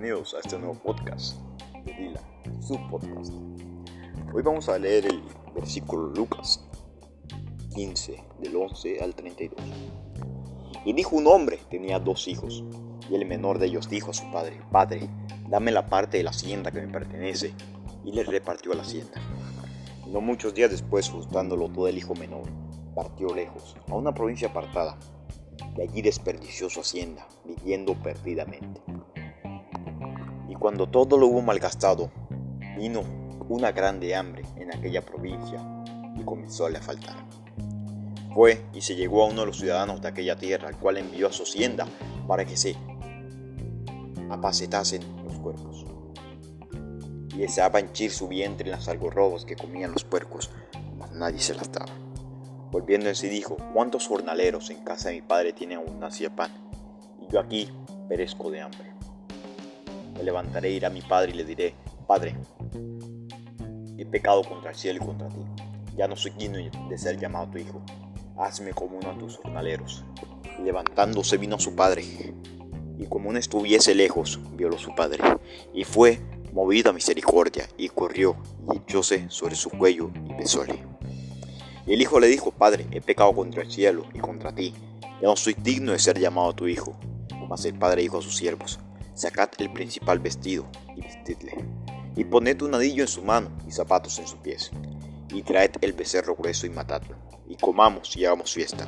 bienvenidos a este nuevo podcast de Dila, su podcast. Hoy vamos a leer el versículo Lucas 15, del 11 al 32. Y dijo un hombre, tenía dos hijos, y el menor de ellos dijo a su padre, Padre, dame la parte de la hacienda que me pertenece, y le repartió la hacienda. Y no muchos días después, justándolo todo el hijo menor, partió lejos, a una provincia apartada, y allí desperdició su hacienda, viviendo perdidamente. Cuando todo lo hubo malgastado, vino una grande hambre en aquella provincia y comenzó a le faltar. Fue y se llegó a uno de los ciudadanos de aquella tierra, al cual envió a su hacienda para que se apacetasen los cuerpos. Y deseaba henchir su vientre en las algarrobas que comían los puercos, mas nadie se las daba. Volviendo en sí dijo, ¿cuántos jornaleros en casa de mi padre tienen aún de pan? Y yo aquí perezco de hambre. Me levantaré, iré a mi padre y le diré, Padre, he pecado contra el cielo y contra ti. Ya no soy digno de ser llamado tu hijo. Hazme como uno de tus jornaleros. Levantándose vino a su padre. Y como no estuviese lejos, violó su padre. Y fue movido a misericordia, y corrió, y echóse sobre su cuello, y besóle. Y el hijo le dijo, Padre, he pecado contra el cielo y contra ti, ya no soy digno de ser llamado tu hijo. Mas el padre dijo a sus siervos, sacad el principal vestido y vestidle, y poned un anillo en su mano y zapatos en sus pies, y traed el becerro grueso y matadlo, y comamos y hagamos fiesta,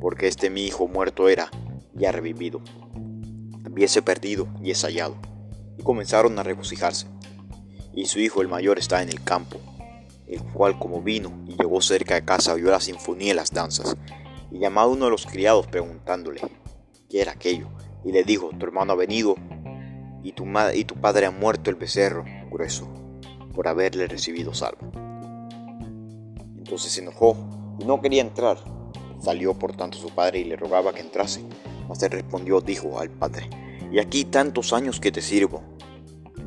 porque este mi hijo muerto era y ha revivido, hubiese perdido y es hallado. Y comenzaron a regocijarse. Y su hijo el mayor está en el campo el cual como vino y llegó cerca de casa vio la sinfonía y las danzas, y llamado uno de los criados preguntándole qué era aquello, y le dijo, tu hermano ha venido, y tu, y tu padre ha muerto el becerro grueso, por haberle recibido salvo. Entonces se enojó y no quería entrar. Salió por tanto su padre y le rogaba que entrase. Mas él respondió, dijo al padre, y aquí tantos años que te sirvo,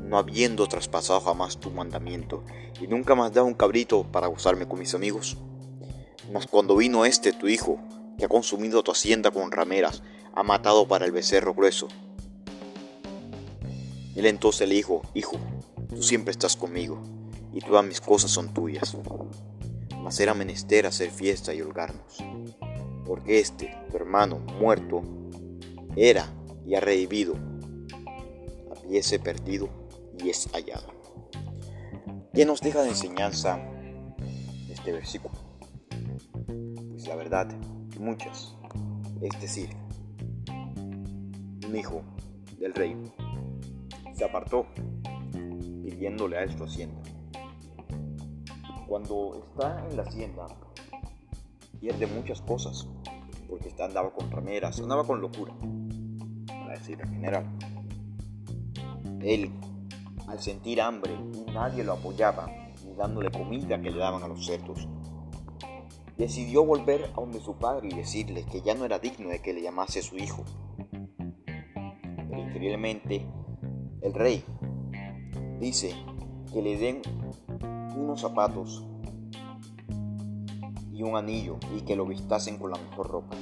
no habiendo traspasado jamás tu mandamiento, y nunca más dado un cabrito para gozarme con mis amigos. Mas cuando vino este tu hijo, que ha consumido tu hacienda con rameras, ha matado para el becerro grueso. Él entonces le dijo, Hijo, tú siempre estás conmigo, y todas mis cosas son tuyas. Mas era menester hacer fiesta y holgarnos, porque este, tu hermano, muerto, era y ha revivido, habiese perdido y es hallado. ¿Qué nos deja de enseñanza este versículo? Pues la verdad, muchas. Es decir, un hijo del rey se apartó pidiéndole a él su hacienda. Cuando está en la hacienda, pierde muchas cosas, porque está, andaba con rameras, andaba con locura, para decir en general. Él al sentir hambre y nadie lo apoyaba, ni dándole comida que le daban a los cerdos. Decidió volver a donde su padre y decirle que ya no era digno de que le llamase su hijo. Pero increíblemente, el rey dice que le den unos zapatos y un anillo y que lo vistasen con la mejor ropa.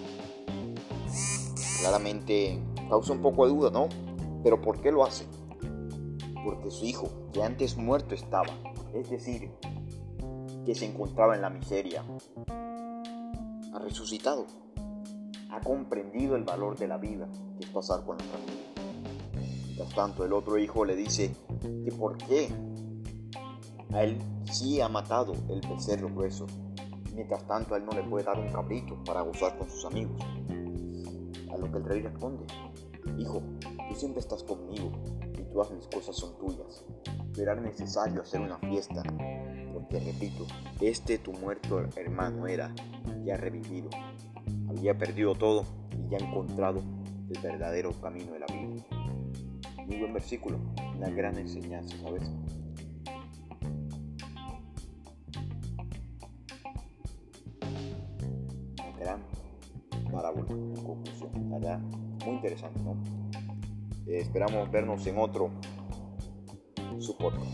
Claramente causa un poco de duda, ¿no? Pero ¿por qué lo hace? porque su hijo, que antes muerto estaba, es decir, que se encontraba en la miseria, ha resucitado, ha comprendido el valor de la vida, que es pasar con la familia. Mientras tanto, el otro hijo le dice que por qué a él sí ha matado el becerro grueso, mientras tanto a él no le puede dar un cabrito para gozar con sus amigos. A lo que el rey responde, hijo, tú siempre estás conmigo todas mis cosas son tuyas. Pero era necesario hacer una fiesta, porque repito, este tu muerto hermano era ya revivido. Había perdido todo y ya encontrado el verdadero camino de la vida. Muy buen versículo, una gran enseñanza, ¿sabes? Una gran parábola en conclusión, ¿verdad? Muy interesante, ¿no? Eh, esperamos vernos en otro su podcast.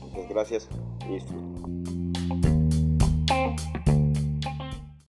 Muchas gracias y disfruten.